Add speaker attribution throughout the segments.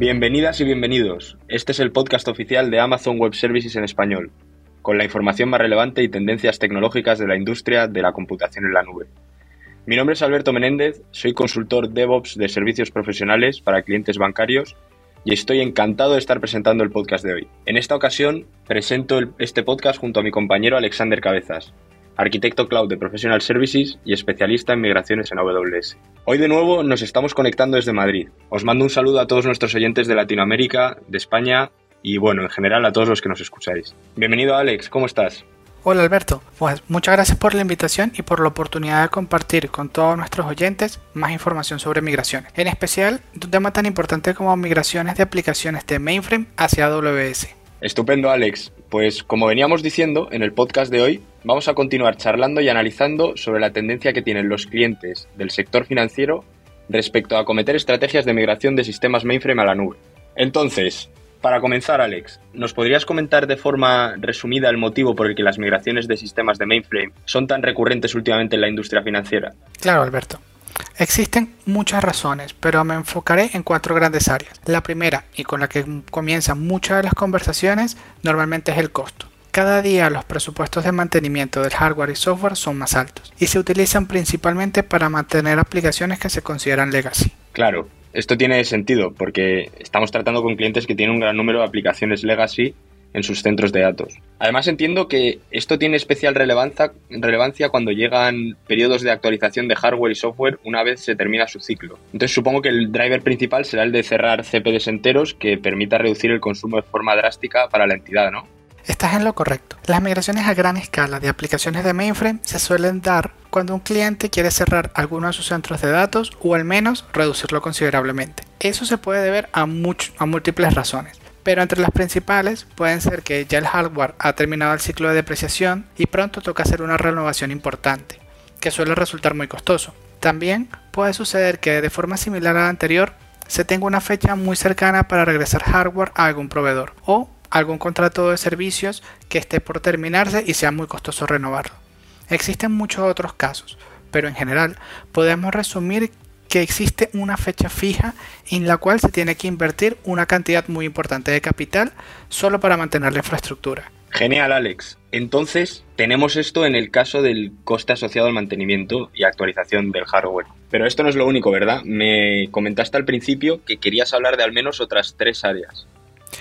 Speaker 1: Bienvenidas y bienvenidos. Este es el podcast oficial de Amazon Web Services en español, con la información más relevante y tendencias tecnológicas de la industria de la computación en la nube. Mi nombre es Alberto Menéndez, soy consultor DevOps de servicios profesionales para clientes bancarios y estoy encantado de estar presentando el podcast de hoy. En esta ocasión presento este podcast junto a mi compañero Alexander Cabezas, arquitecto cloud de Professional Services y especialista en migraciones en AWS. Hoy de nuevo nos estamos conectando desde Madrid. Os mando un saludo a todos nuestros oyentes de Latinoamérica, de España y bueno, en general a todos los que nos escucháis. Bienvenido Alex, ¿cómo estás?
Speaker 2: Hola Alberto, pues muchas gracias por la invitación y por la oportunidad de compartir con todos nuestros oyentes más información sobre migraciones, en especial un tema tan importante como migraciones de aplicaciones de mainframe hacia AWS.
Speaker 1: Estupendo Alex, pues como veníamos diciendo en el podcast de hoy, vamos a continuar charlando y analizando sobre la tendencia que tienen los clientes del sector financiero respecto a acometer estrategias de migración de sistemas mainframe a la nube. Entonces, para comenzar, Alex, ¿nos podrías comentar de forma resumida el motivo por el que las migraciones de sistemas de mainframe son tan recurrentes últimamente en la industria financiera?
Speaker 2: Claro, Alberto. Existen muchas razones, pero me enfocaré en cuatro grandes áreas. La primera, y con la que comienzan muchas de las conversaciones, normalmente es el costo. Cada día los presupuestos de mantenimiento del hardware y software son más altos y se utilizan principalmente para mantener aplicaciones que se consideran legacy.
Speaker 1: Claro, esto tiene sentido porque estamos tratando con clientes que tienen un gran número de aplicaciones legacy en sus centros de datos. Además entiendo que esto tiene especial relevancia, cuando llegan periodos de actualización de hardware y software una vez se termina su ciclo. Entonces supongo que el driver principal será el de cerrar CPDs enteros que permita reducir el consumo de forma drástica para la entidad, ¿no?
Speaker 2: Estás en lo correcto. Las migraciones a gran escala de aplicaciones de mainframe se suelen dar cuando un cliente quiere cerrar alguno de sus centros de datos o al menos reducirlo considerablemente. Eso se puede deber a, a múltiples razones pero entre las principales pueden ser que ya el hardware ha terminado el ciclo de depreciación y pronto toca hacer una renovación importante, que suele resultar muy costoso. También puede suceder que de forma similar a la anterior se tenga una fecha muy cercana para regresar hardware a algún proveedor o algún contrato de servicios que esté por terminarse y sea muy costoso renovarlo. Existen muchos otros casos, pero en general podemos resumir que existe una fecha fija en la cual se tiene que invertir una cantidad muy importante de capital solo para mantener la infraestructura.
Speaker 1: Genial, Alex. Entonces, tenemos esto en el caso del coste asociado al mantenimiento y actualización del hardware. Pero esto no es lo único, ¿verdad? Me comentaste al principio que querías hablar de al menos otras tres áreas.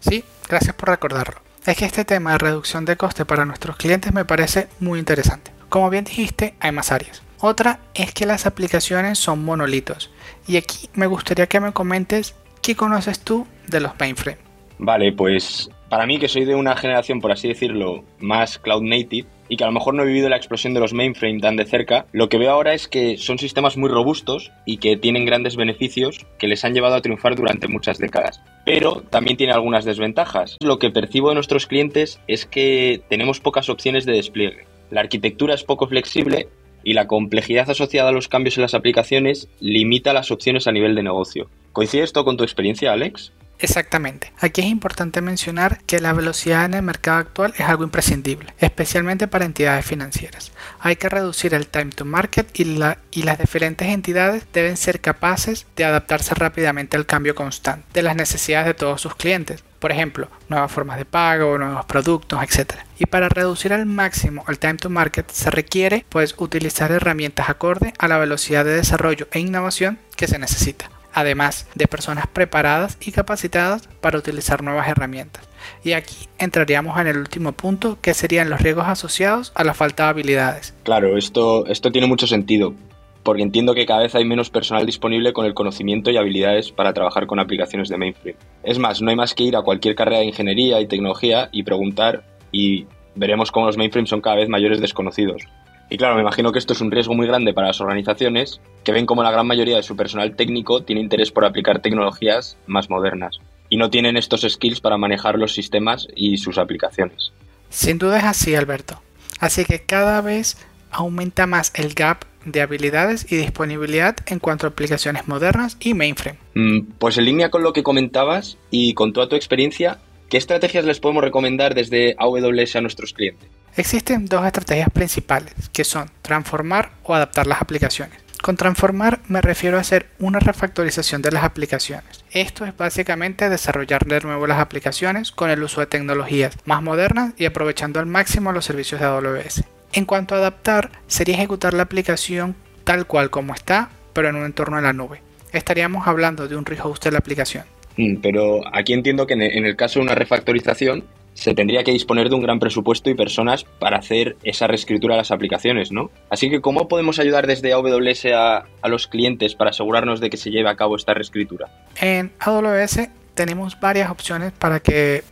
Speaker 2: Sí, gracias por recordarlo. Es que este tema de reducción de coste para nuestros clientes me parece muy interesante. Como bien dijiste, hay más áreas. Otra es que las aplicaciones son monolitos. Y aquí me gustaría que me comentes qué conoces tú de los mainframe.
Speaker 1: Vale, pues para mí que soy de una generación, por así decirlo, más cloud native y que a lo mejor no he vivido la explosión de los mainframe tan de cerca, lo que veo ahora es que son sistemas muy robustos y que tienen grandes beneficios que les han llevado a triunfar durante muchas décadas. Pero también tiene algunas desventajas. Lo que percibo de nuestros clientes es que tenemos pocas opciones de despliegue. La arquitectura es poco flexible y la complejidad asociada a los cambios en las aplicaciones limita las opciones a nivel de negocio. ¿Coincide esto con tu experiencia, Alex?
Speaker 2: Exactamente. Aquí es importante mencionar que la velocidad en el mercado actual es algo imprescindible, especialmente para entidades financieras. Hay que reducir el time to market y, las diferentes entidades deben ser capaces de adaptarse rápidamente al cambio constante de las necesidades de todos sus clientes. Por ejemplo, nuevas formas de pago, nuevos productos, etc. Y para reducir al máximo el time to market se requiere pues utilizar herramientas acorde a la velocidad de desarrollo e innovación que se necesita además de personas preparadas y capacitadas para utilizar nuevas herramientas. Y aquí entraríamos en el último punto, que serían los riesgos asociados a la falta de habilidades.
Speaker 1: Claro, esto, esto tiene mucho sentido, porque entiendo que cada vez hay menos personal disponible con el conocimiento y habilidades para trabajar con aplicaciones de mainframe. Es más, no hay más que ir a cualquier carrera de ingeniería y tecnología y preguntar y veremos cómo los mainframes son cada vez mayores desconocidos. Y claro, me imagino que esto es un riesgo muy grande para las organizaciones que ven como la gran mayoría de su personal técnico tiene interés por aplicar tecnologías más modernas y no tienen estos skills para manejar los sistemas y sus aplicaciones.
Speaker 2: Sin duda es así, Alberto. Así que cada vez aumenta más el gap de habilidades y disponibilidad en cuanto a aplicaciones modernas y mainframe.
Speaker 1: Mm, pues en línea con lo que comentabas y con toda tu experiencia, ¿qué estrategias les podemos recomendar desde AWS a nuestros clientes?
Speaker 2: Existen dos estrategias principales, que son transformar o adaptar las aplicaciones. Con transformar me refiero a hacer una refactorización de las aplicaciones. Esto es básicamente desarrollar de nuevo las aplicaciones con el uso de tecnologías más modernas y aprovechando al máximo los servicios de AWS. En cuanto a adaptar, sería ejecutar la aplicación tal cual como está, pero en un entorno en la nube. Estaríamos hablando de un rehost de la aplicación.
Speaker 1: Mm, pero aquí entiendo que en el caso de una refactorización se tendría que disponer de un gran presupuesto y personas para hacer esa reescritura de las aplicaciones, ¿no? Así que, ¿cómo podemos ayudar desde AWS a, los clientes para asegurarnos de que se lleve a cabo esta reescritura?
Speaker 2: En AWS tenemos varias opciones para que,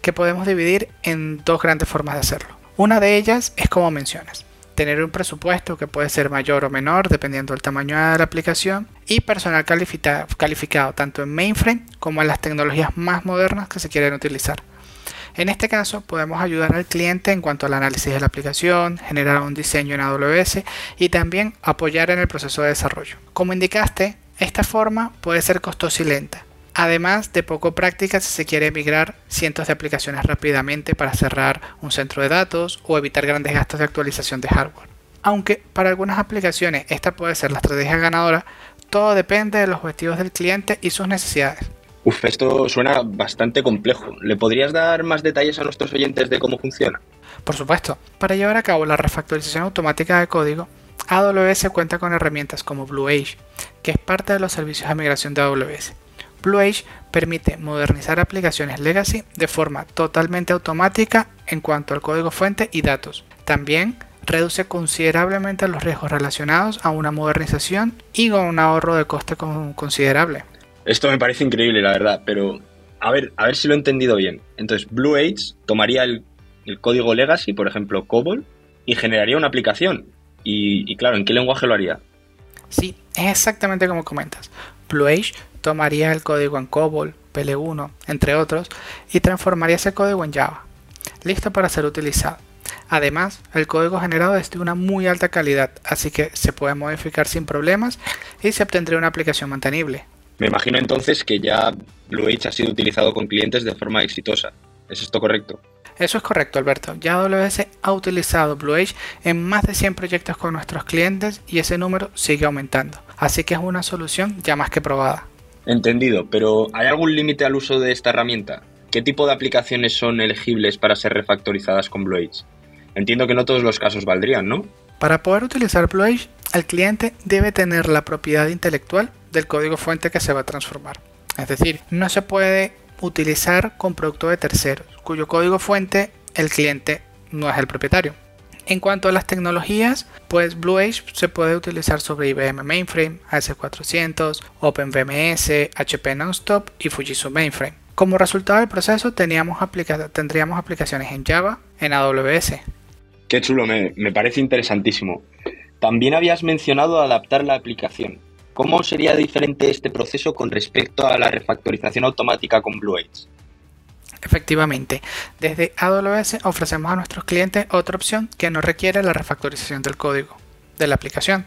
Speaker 2: que podemos dividir en dos grandes formas de hacerlo. Una de ellas es como mencionas, tener un presupuesto que puede ser mayor o menor dependiendo del tamaño de la aplicación y personal calificado, calificado tanto en mainframe como en las tecnologías más modernas que se quieren utilizar. En este caso podemos ayudar al cliente en cuanto al análisis de la aplicación, generar un diseño en AWS y también apoyar en el proceso de desarrollo. Como indicaste, esta forma puede ser costosa y lenta, además de poco práctica si se quiere migrar cientos de aplicaciones rápidamente para cerrar un centro de datos o evitar grandes gastos de actualización de hardware. Aunque para algunas aplicaciones esta puede ser la estrategia ganadora, todo depende de los objetivos del cliente y sus necesidades.
Speaker 1: Uf, esto suena bastante complejo. ¿Le podrías dar más detalles a nuestros oyentes de cómo funciona?
Speaker 2: Por supuesto. Para llevar a cabo la refactorización automática de código, AWS cuenta con herramientas como BlueAge, que es parte de los servicios de migración de AWS. BlueAge permite modernizar aplicaciones legacy de forma totalmente automática en cuanto al código fuente y datos. También reduce considerablemente los riesgos relacionados a una modernización y con un ahorro de coste considerable.
Speaker 1: Esto me parece increíble, la verdad, pero a ver, a ver si lo he entendido bien. Entonces, Blue Age tomaría el, código legacy, por ejemplo, COBOL, y generaría una aplicación. Y, claro, ¿en qué lenguaje lo haría?
Speaker 2: Sí, es exactamente como comentas. Blue Age tomaría el código en COBOL, PL1, entre otros, y transformaría ese código en Java, listo para ser utilizado. Además, el código generado es de una muy alta calidad, así que se puede modificar sin problemas y se obtendría una aplicación mantenible,
Speaker 1: me imagino entonces que ya BlueH ha sido utilizado con clientes de forma exitosa. ¿Es esto correcto?
Speaker 2: Eso es correcto, Alberto. Ya AWS ha utilizado BlueH en más de 100 proyectos con nuestros clientes y ese número sigue aumentando. Así que es una solución ya más que probada.
Speaker 1: Entendido, pero ¿hay algún límite al uso de esta herramienta? ¿Qué tipo de aplicaciones son elegibles para ser refactorizadas con BlueH? Entiendo que no todos los casos valdrían, ¿no?
Speaker 2: Para poder utilizar BlueH, el cliente debe tener la propiedad intelectual del código fuente que se va a transformar. Es decir, no se puede utilizar con producto de terceros, cuyo código fuente el cliente no es el propietario. En cuanto a las tecnologías, pues BlueAge se puede utilizar sobre IBM Mainframe, AS400, OpenVMS, HP Nonstop y Fujitsu Mainframe. Como resultado del proceso teníamos tendríamos aplicaciones en Java, en AWS.
Speaker 1: Qué chulo, me, me parece interesantísimo. También habías mencionado adaptar la aplicación. ¿Cómo sería diferente este proceso con respecto a la refactorización automática con Blue
Speaker 2: Efectivamente, desde AWS ofrecemos a nuestros clientes otra opción que no requiere la refactorización del código de la aplicación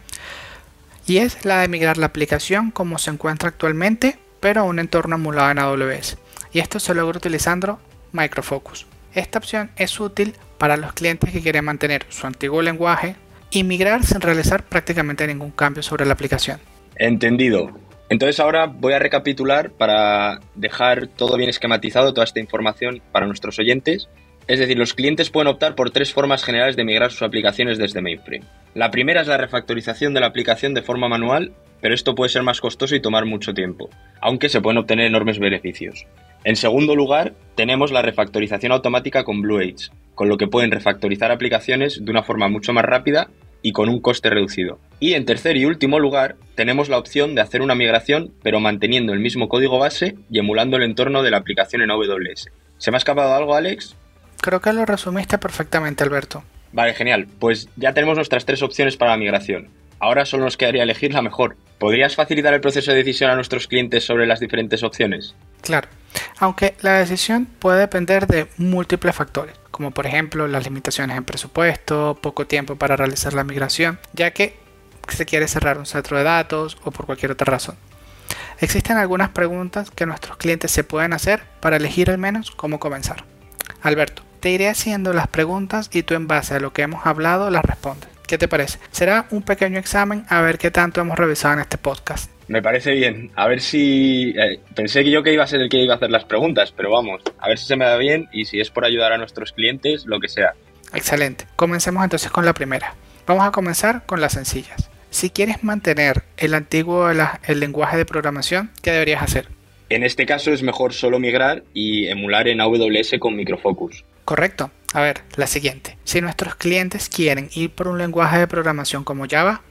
Speaker 2: y es la de migrar la aplicación como se encuentra actualmente pero a un entorno emulado en AWS y esto se logra utilizando Microfocus. Esta opción es útil para los clientes que quieren mantener su antiguo lenguaje y migrar sin realizar prácticamente ningún cambio sobre la aplicación.
Speaker 1: Entendido. Entonces ahora voy a recapitular para dejar todo bien esquematizado, toda esta información para nuestros oyentes. Es decir, los clientes pueden optar por tres formas generales de migrar sus aplicaciones desde mainframe. La primera es la refactorización de la aplicación de forma manual, pero esto puede ser más costoso y tomar mucho tiempo, aunque se pueden obtener enormes beneficios. En segundo lugar, tenemos la refactorización automática con BlueAge, con lo que pueden refactorizar aplicaciones de una forma mucho más rápida y con un coste reducido. Y en tercer y último lugar, tenemos la opción de hacer una migración pero manteniendo el mismo código base y emulando el entorno de la aplicación en AWS. ¿Se me ha escapado algo, Alex?
Speaker 2: Creo que lo resumiste perfectamente, Alberto.
Speaker 1: Vale, genial. Pues ya tenemos nuestras tres opciones para la migración. Ahora solo nos quedaría elegir la mejor. ¿Podrías facilitar el proceso de decisión a nuestros clientes sobre las diferentes opciones?
Speaker 2: Claro, aunque la decisión puede depender de múltiples factores como por ejemplo las limitaciones en presupuesto, poco tiempo para realizar la migración, ya que se quiere cerrar un centro de datos o por cualquier otra razón. Existen algunas preguntas que nuestros clientes se pueden hacer para elegir al menos cómo comenzar. Alberto, te iré haciendo las preguntas y tú en base a lo que hemos hablado las respondes. ¿Qué te parece? Será un pequeño examen a ver qué tanto hemos revisado en este podcast.
Speaker 1: Me parece bien. A ver si... Eh, pensé que yo que iba a ser el que iba a hacer las preguntas, pero vamos, a ver si se me da bien y si es por ayudar a nuestros clientes, lo que sea.
Speaker 2: Excelente. Comencemos entonces con la primera. Vamos a comenzar con las sencillas. Si quieres mantener el antiguo el lenguaje de programación, ¿qué deberías hacer?
Speaker 1: En este caso es mejor solo migrar y emular en AWS con Microfocus.
Speaker 2: Correcto. A ver, la siguiente. Si nuestros clientes quieren ir por un lenguaje de programación como Java,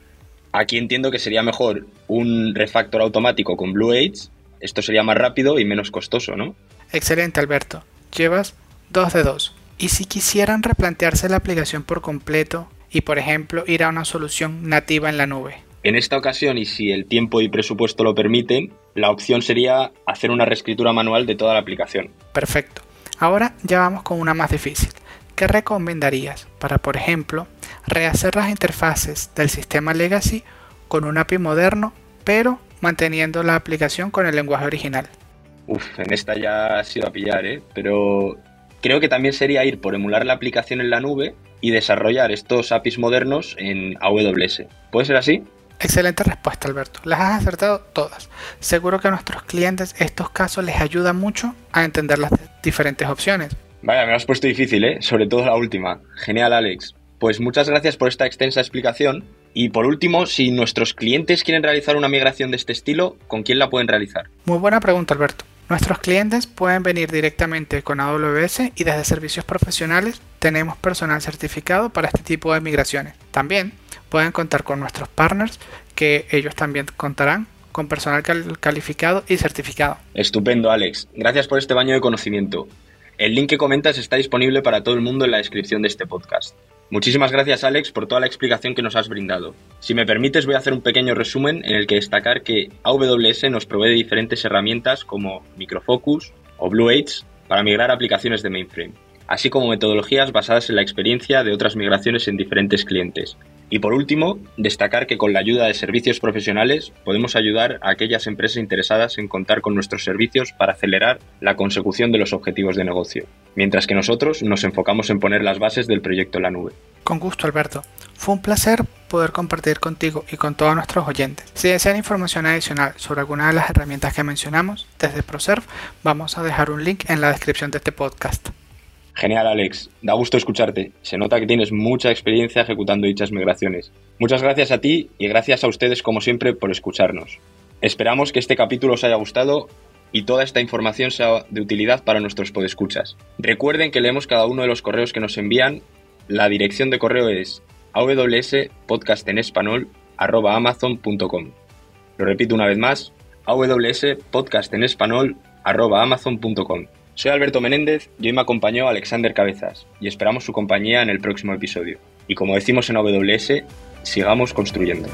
Speaker 1: aquí entiendo que sería mejor un refactor automático con Blue Age. Esto sería más rápido y menos costoso, ¿no?
Speaker 2: Excelente, Alberto. Llevas dos de dos. Y si quisieran replantearse la aplicación por completo y, por ejemplo, ir a una solución nativa en la nube.
Speaker 1: En esta ocasión, y si el tiempo y presupuesto lo permiten, la opción sería hacer una reescritura manual de toda la aplicación.
Speaker 2: Perfecto. Ahora ya vamos con una más difícil. ¿Qué recomendarías para, por ejemplo, rehacer las interfaces del sistema legacy con un API moderno, pero manteniendo la aplicación con el lenguaje original?
Speaker 1: Uf, en esta ya ha sido a pillar, ¿eh? Pero creo que también sería ir por emular la aplicación en la nube y desarrollar estos APIs modernos en AWS. ¿Puede ser así?
Speaker 2: Excelente respuesta, Alberto. Las has acertado todas. Seguro que a nuestros clientes estos casos les ayuda mucho a entender las diferentes opciones.
Speaker 1: Vaya, me lo has puesto difícil, ¿eh? Sobre todo la última. Genial, Alex. Pues muchas gracias por esta extensa explicación. Y por último, si nuestros clientes quieren realizar una migración de este estilo, ¿con quién la pueden realizar?
Speaker 2: Muy buena pregunta, Alberto. Nuestros clientes pueden venir directamente con AWS y desde servicios profesionales tenemos personal certificado para este tipo de migraciones. También pueden contar con nuestros partners, que ellos también contarán con personal calificado y certificado.
Speaker 1: Estupendo, Alex. Gracias por este baño de conocimiento. El link que comentas está disponible para todo el mundo en la descripción de este podcast. Muchísimas gracias Alex por toda la explicación que nos has brindado. Si me permites voy a hacer un pequeño resumen en el que destacar que AWS nos provee diferentes herramientas como Microfocus o Blue Age para migrar aplicaciones de mainframe, así como metodologías basadas en la experiencia de otras migraciones en diferentes clientes, y por último, destacar que con la ayuda de servicios profesionales podemos ayudar a aquellas empresas interesadas en contar con nuestros servicios para acelerar la consecución de los objetivos de negocio, mientras que nosotros nos enfocamos en poner las bases del proyecto la nube.
Speaker 2: Con gusto, Alberto. Fue un placer poder compartir contigo y con todos nuestros oyentes. Si desean información adicional sobre alguna de las herramientas que mencionamos, desde ProServe, vamos a dejar un link en la descripción de este podcast.
Speaker 1: Genial, Alex. Da gusto escucharte. Se nota que tienes mucha experiencia ejecutando dichas migraciones. Muchas gracias a ti y gracias a ustedes, como siempre, por escucharnos. Esperamos que este capítulo os haya gustado y toda esta información sea de utilidad para nuestros podescuchas. Recuerden que leemos cada uno de los correos que nos envían. La dirección de correo es awspodcastenespanol.amazon.com Lo repito una vez más, awspodcastenespanol.amazon.com soy Alberto Menéndez y hoy me acompañó Alexander Cabezas y esperamos su compañía en el próximo episodio. Y como decimos en AWS, sigamos construyendo.